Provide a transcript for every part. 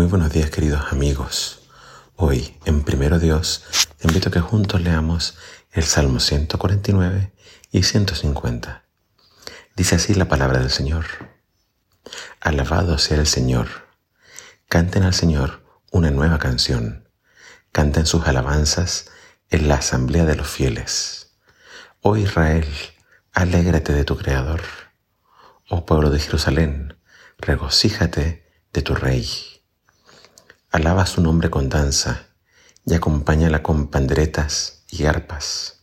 Muy buenos días queridos amigos. Hoy, en Primero Dios, te invito a que juntos leamos el Salmo 149 y 150. Dice así la palabra del Señor. Alabado sea el Señor. Canten al Señor una nueva canción. Canten sus alabanzas en la asamblea de los fieles. Oh Israel, alégrate de tu Creador. Oh pueblo de Jerusalén, regocíjate de tu Rey. Alaba su nombre con danza y acompáñala con panderetas y arpas,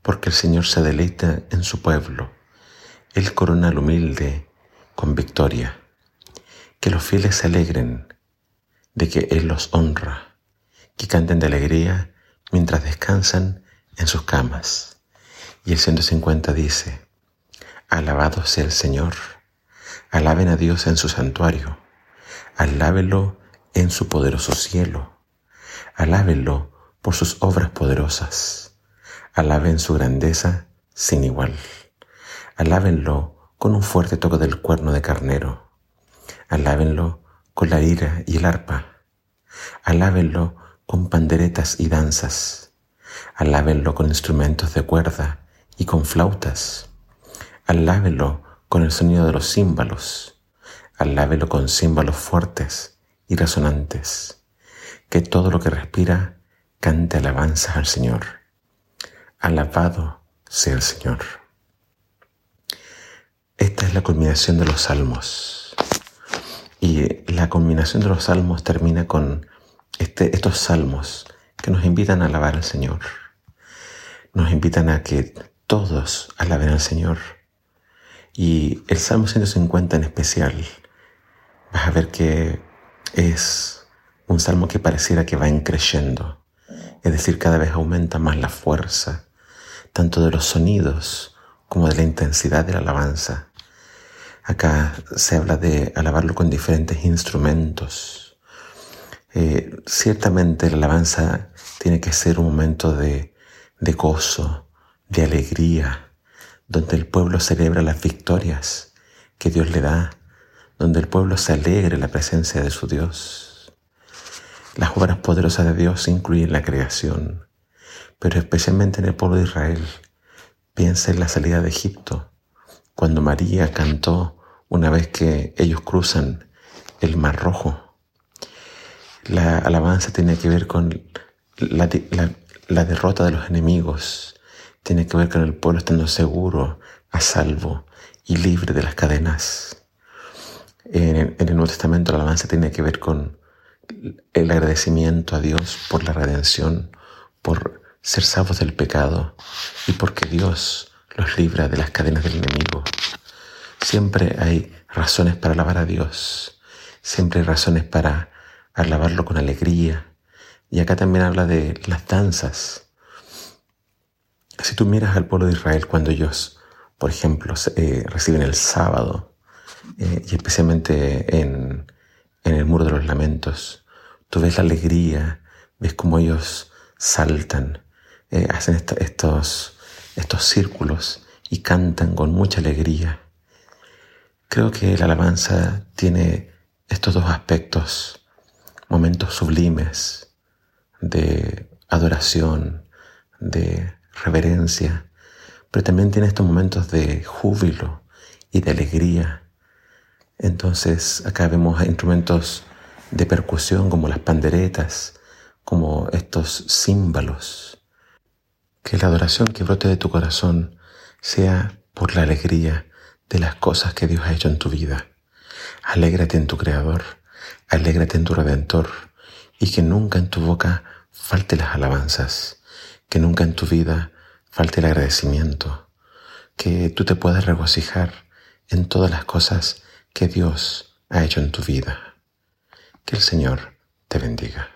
porque el Señor se deleita en su pueblo. Él corona al humilde con victoria. Que los fieles se alegren de que Él los honra, que canten de alegría mientras descansan en sus camas. Y el 150 dice, Alabado sea el Señor, alaben a Dios en su santuario, alábelo en su poderoso cielo. Alábenlo por sus obras poderosas. Alaben su grandeza sin igual. Alábenlo con un fuerte toque del cuerno de carnero. Alábenlo con la ira y el arpa. Alábenlo con panderetas y danzas. Alábenlo con instrumentos de cuerda y con flautas. Alábenlo con el sonido de los címbalos. Alábenlo con címbalos fuertes y resonantes. Que todo lo que respira cante alabanzas al Señor. Alabado sea el Señor. Esta es la culminación de los salmos. Y la culminación de los salmos termina con este, estos salmos que nos invitan a alabar al Señor. Nos invitan a que todos alaben al Señor. Y el Salmo 150 en especial, vas a ver que es un salmo que pareciera que va creciendo, es decir, cada vez aumenta más la fuerza, tanto de los sonidos como de la intensidad de la alabanza. Acá se habla de alabarlo con diferentes instrumentos. Eh, ciertamente la alabanza tiene que ser un momento de, de gozo, de alegría, donde el pueblo celebra las victorias que Dios le da donde el pueblo se alegre en la presencia de su Dios. Las obras poderosas de Dios incluyen la creación, pero especialmente en el pueblo de Israel. Piensa en la salida de Egipto, cuando María cantó una vez que ellos cruzan el Mar Rojo. La alabanza tiene que ver con la, la derrota de los enemigos, tiene que ver con el pueblo estando seguro, a salvo y libre de las cadenas. En el, Nuevo Testamento la alabanza tiene que ver con el agradecimiento a Dios por la redención, por ser salvos del pecado y porque Dios los libra de las cadenas del enemigo. Siempre hay razones para alabar a Dios, siempre hay razones para alabarlo con alegría. Y acá también habla de las danzas. Si tú miras al pueblo de Israel cuando ellos, por ejemplo, eh, reciben el sábado, eh, y especialmente en, el muro de los lamentos. Tú ves la alegría, ves cómo ellos saltan, eh, hacen estos, estos círculos y cantan con mucha alegría. Creo que la alabanza tiene estos dos aspectos, momentos sublimes de adoración, de reverencia, pero también tiene estos momentos de júbilo y de alegría entonces acá vemos instrumentos de percusión como las panderetas, como estos címbalos. Que la adoración que brote de tu corazón sea por la alegría de las cosas que Dios ha hecho en tu vida. Alégrate en tu Creador, alégrate en tu Redentor y que nunca en tu boca falte las alabanzas, que nunca en tu vida falte el agradecimiento, que tú te puedas regocijar en todas las cosas que Dios ha hecho en tu vida. Que el Señor te bendiga.